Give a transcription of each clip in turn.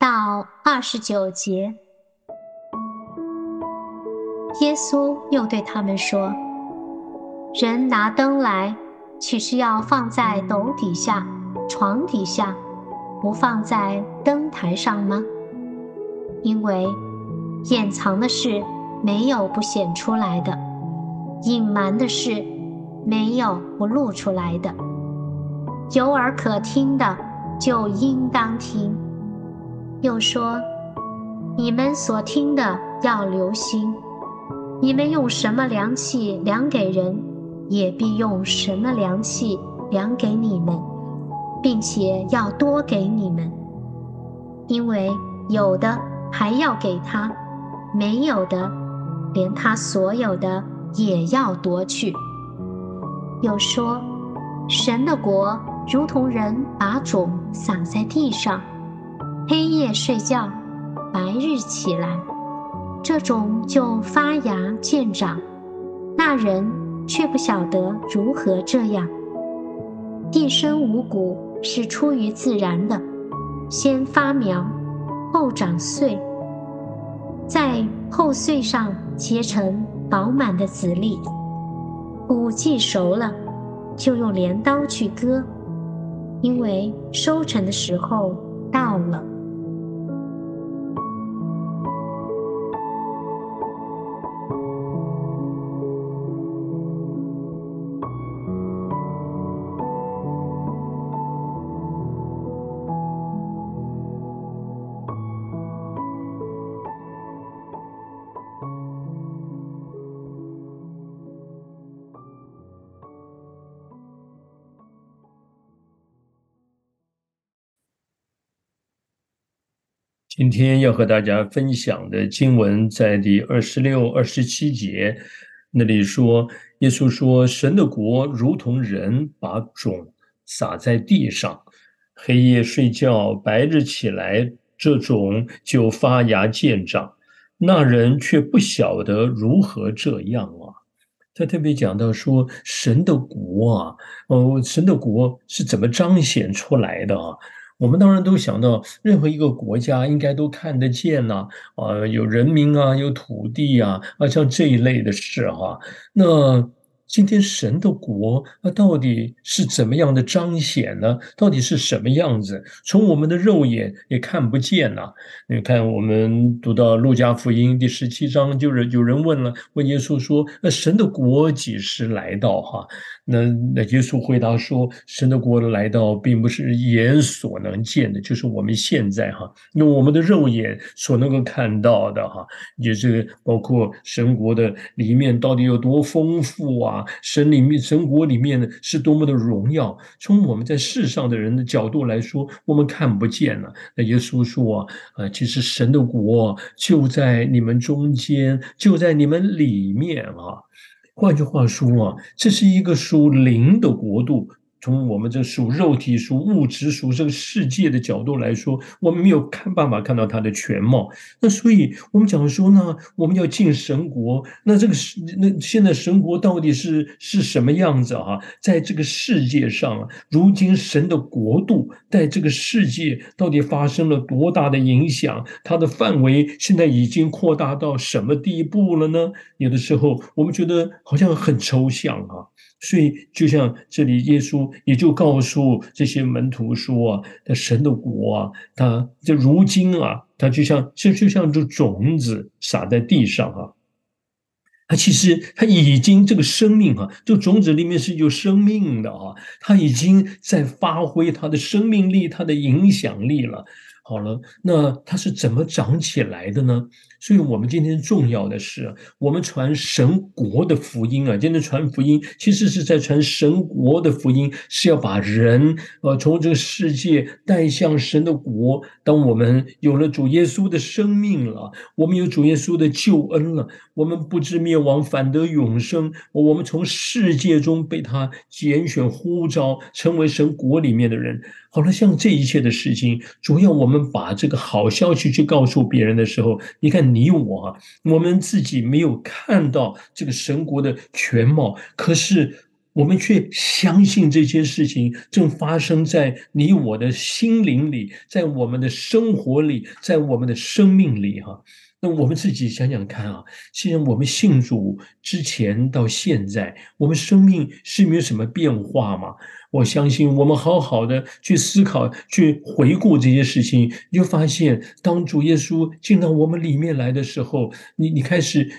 到二十九节。耶稣又对他们说：“人拿灯来，岂是要放在斗底下、床底下，不放在灯台上吗？因为掩藏的事没有不显出来的，隐瞒的事没有不露出来的。有耳可听的，就应当听。”又说：“你们所听的要留心。”你们用什么量器量给人，也必用什么量器量给你们，并且要多给你们。因为有的还要给他，没有的，连他所有的也要夺去。又说，神的国如同人把种撒在地上，黑夜睡觉，白日起来。这种就发芽见长，那人却不晓得如何这样。地生五谷是出于自然的，先发苗，后长穗，在后穗上结成饱满的籽粒。谷既熟了，就用镰刀去割，因为收成的时候到了。今天要和大家分享的经文在第二十六、二十七节，那里说，耶稣说：“神的国如同人把种撒在地上，黑夜睡觉，白日起来，这种就发芽见长。那人却不晓得如何这样啊。”他特别讲到说，神的国啊，哦，神的国是怎么彰显出来的啊？我们当然都想到，任何一个国家应该都看得见呐，啊，有人民啊，有土地啊，啊，像这一类的事哈，那。今天神的国，那到底是怎么样的彰显呢？到底是什么样子？从我们的肉眼也看不见呐。你看，我们读到路加福音第十七章，就是有人问了，问耶稣说：“那神的国几时来到？”哈，那那耶稣回答说：“神的国的来到，并不是眼所能见的，就是我们现在哈，用我们的肉眼所能够看到的哈，也是包括神国的里面到底有多丰富啊。”神里面，神国里面呢，是多么的荣耀。从我们在世上的人的角度来说，我们看不见了。那耶稣说啊，啊，其实神的国就在你们中间，就在你们里面啊。换句话说啊，这是一个属灵的国度。从我们这属肉体、属物质、属这个世界的角度来说，我们没有看办法看到它的全貌。那所以，我们讲说呢，我们要进神国。那这个是那现在神国到底是是什么样子啊？在这个世界上，如今神的国度在这个世界到底发生了多大的影响？它的范围现在已经扩大到什么地步了呢？有的时候，我们觉得好像很抽象啊。所以，就像这里，耶稣也就告诉这些门徒说啊：“他神的国啊，他这如今啊，他就像就就像这种子撒在地上啊，他其实他已经这个生命啊，这种子里面是有生命的啊，他已经在发挥他的生命力，他的影响力了。”好了，那它是怎么长起来的呢？所以，我们今天重要的是，我们传神国的福音啊。今天传福音，其实是在传神国的福音，是要把人呃从这个世界带向神的国。当我们有了主耶稣的生命了，我们有主耶稣的救恩了，我们不知灭亡，反得永生。我们从世界中被他拣选呼召，成为神国里面的人。好了，像这一切的事情，主要我们把这个好消息去告诉别人的时候，你看你我，我们自己没有看到这个神国的全貌，可是我们却相信这些事情正发生在你我的心灵里，在我们的生活里，在我们的生命里，哈。那我们自己想想看啊，既然我们信主之前到现在，我们生命是没有什么变化吗？我相信，我们好好的去思考、去回顾这些事情，你就发现，当主耶稣进到我们里面来的时候，你你开始，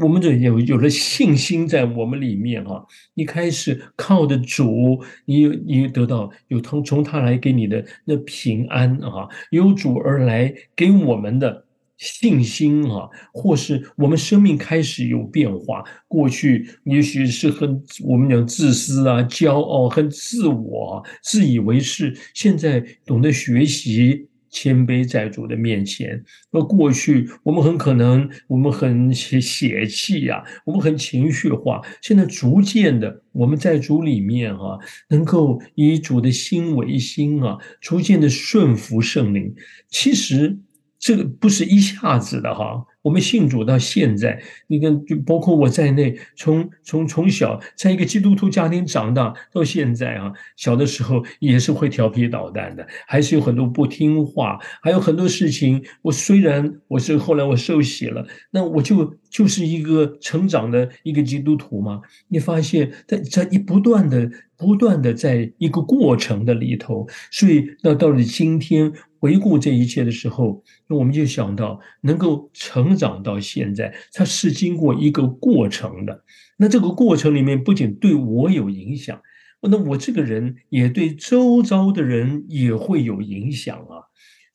我们这有有了信心在我们里面哈，你开始靠着主，你你得到有从从他来给你的那平安啊，有主而来给我们的。信心啊，或是我们生命开始有变化。过去也许是很我们讲自私啊、骄傲、很自我、自以为是，现在懂得学习谦卑在主的面前。而过去我们很可能我们很血血气呀，我们很情绪化。现在逐渐的，我们在主里面哈，能够以主的心为心啊，逐渐的顺服圣灵。其实。这个不是一下子的哈，我们信主到现在，你看，就包括我在内，从从从小在一个基督徒家庭长大到现在啊，小的时候也是会调皮捣蛋的，还是有很多不听话，还有很多事情。我虽然我是后来我受洗了，那我就就是一个成长的一个基督徒嘛。你发现，在在一不断的不断的在一个过程的里头，所以那到了今天。回顾这一切的时候，那我们就想到，能够成长到现在，它是经过一个过程的。那这个过程里面，不仅对我有影响，那我这个人也对周遭的人也会有影响啊。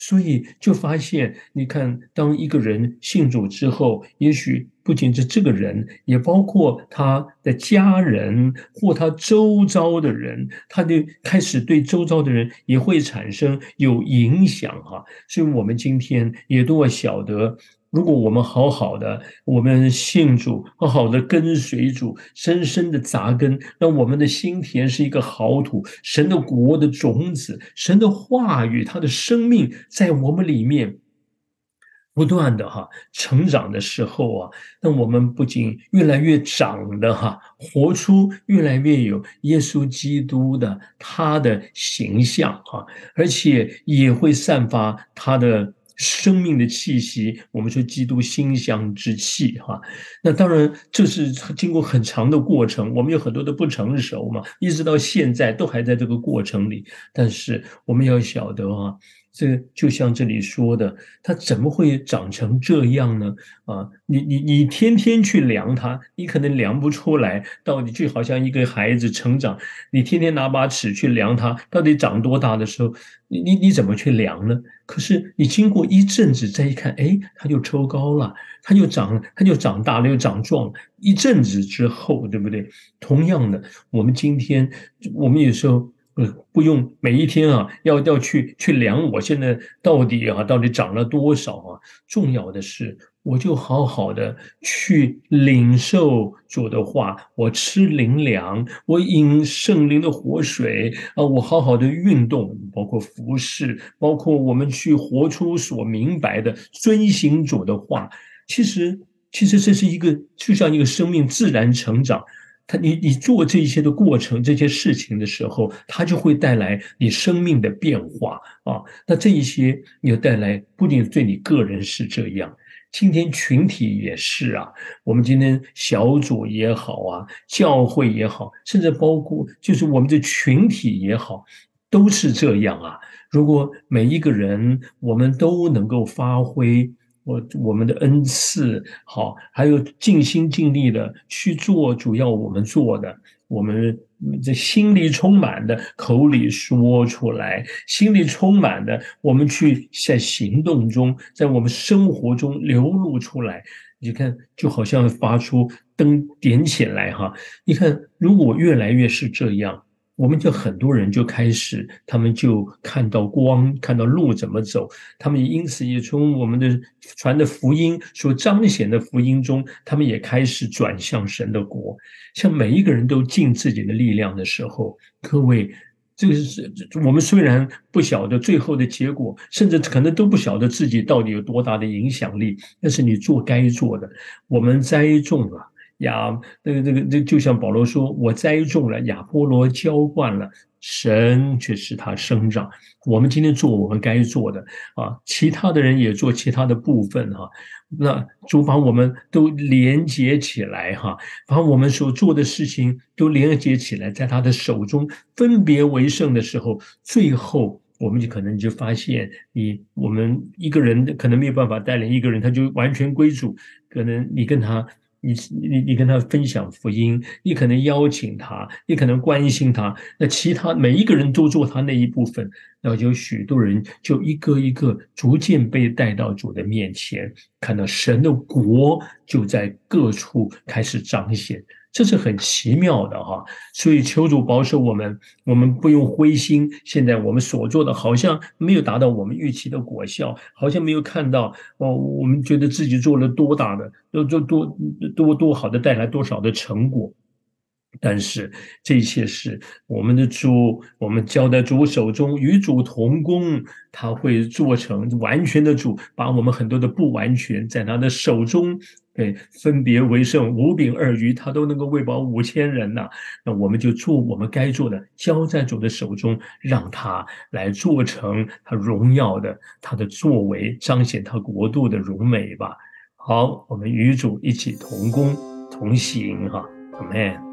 所以就发现，你看，当一个人信主之后，也许不仅是这个人，也包括他的家人或他周遭的人，他就开始对周遭的人也会产生有影响哈。所以，我们今天也都要晓得。如果我们好好的，我们信主，好好的跟随主，深深的扎根，让我们的心田是一个好土，神的国的种子，神的话语，他的生命在我们里面不断的哈成长的时候啊，那我们不仅越来越长的哈，活出越来越有耶稣基督的他的形象哈，而且也会散发他的。生命的气息，我们说基督馨香之气，哈，那当然这是经过很长的过程，我们有很多的不成熟嘛，一直到现在都还在这个过程里，但是我们要晓得啊。这就像这里说的，它怎么会长成这样呢？啊，你你你天天去量它，你可能量不出来，到底就好像一个孩子成长，你天天拿把尺去量它，到底长多大的时候，你你你怎么去量呢？可是你经过一阵子再一看，哎，它就抽高了，它就长，它就长大了，又长壮了。一阵子之后，对不对？同样的，我们今天，我们有时候。呃，不用每一天啊，要要去去量我现在到底啊，到底涨了多少啊？重要的是，我就好好的去领受主的话，我吃灵粮，我饮圣灵的活水啊，我好好的运动，包括服饰，包括我们去活出所明白的，遵行主的话。其实，其实这是一个就像一个生命自然成长。他，你你做这些的过程，这些事情的时候，它就会带来你生命的变化啊。那这一些也带来，不仅对你个人是这样，今天群体也是啊。我们今天小组也好啊，教会也好，甚至包括就是我们的群体也好，都是这样啊。如果每一个人我们都能够发挥。我我们的恩赐好，还有尽心尽力的去做主要我们做的，我们这心里充满的，口里说出来，心里充满的，我们去在行动中，在我们生活中流露出来。你看，就好像发出灯点起来哈。你看，如果越来越是这样。我们就很多人就开始，他们就看到光，看到路怎么走，他们也因此也从我们的传的福音所彰显的福音中，他们也开始转向神的国。像每一个人都尽自己的力量的时候，各位，这个是我们虽然不晓得最后的结果，甚至可能都不晓得自己到底有多大的影响力，但是你做该做的，我们栽种了。亚那个那个那就像保罗说：“我栽种了，亚波罗浇灌了，神却使它生长。”我们今天做我们该做的啊，其他的人也做其他的部分哈。那主把我们都连接起来哈，把我们所做的事情都连接起来，在他的手中分别为圣的时候，最后我们就可能就发现，你我们一个人可能没有办法带领一个人，他就完全归主，可能你跟他。你你你跟他分享福音，你可能邀请他，你可能关心他，那其他每一个人都做他那一部分，然后有许多人就一个一个逐渐被带到主的面前，看到神的国就在各处开始彰显。这是很奇妙的哈，所以求主保守我们，我们不用灰心。现在我们所做的好像没有达到我们预期的果效，好像没有看到哦，我们觉得自己做了多大的，多多多多多好的，带来多少的成果。但是这一切是我们的主，我们交在主手中，与主同工，他会做成完全的主，把我们很多的不完全在他的手中，对，分别为圣，五饼二鱼，他都能够喂饱五千人呐。那我们就做我们该做的，交在主的手中，让他来做成他荣耀的，他的作为，彰显他国度的荣美吧。好，我们与主一起同工同行哈，amen。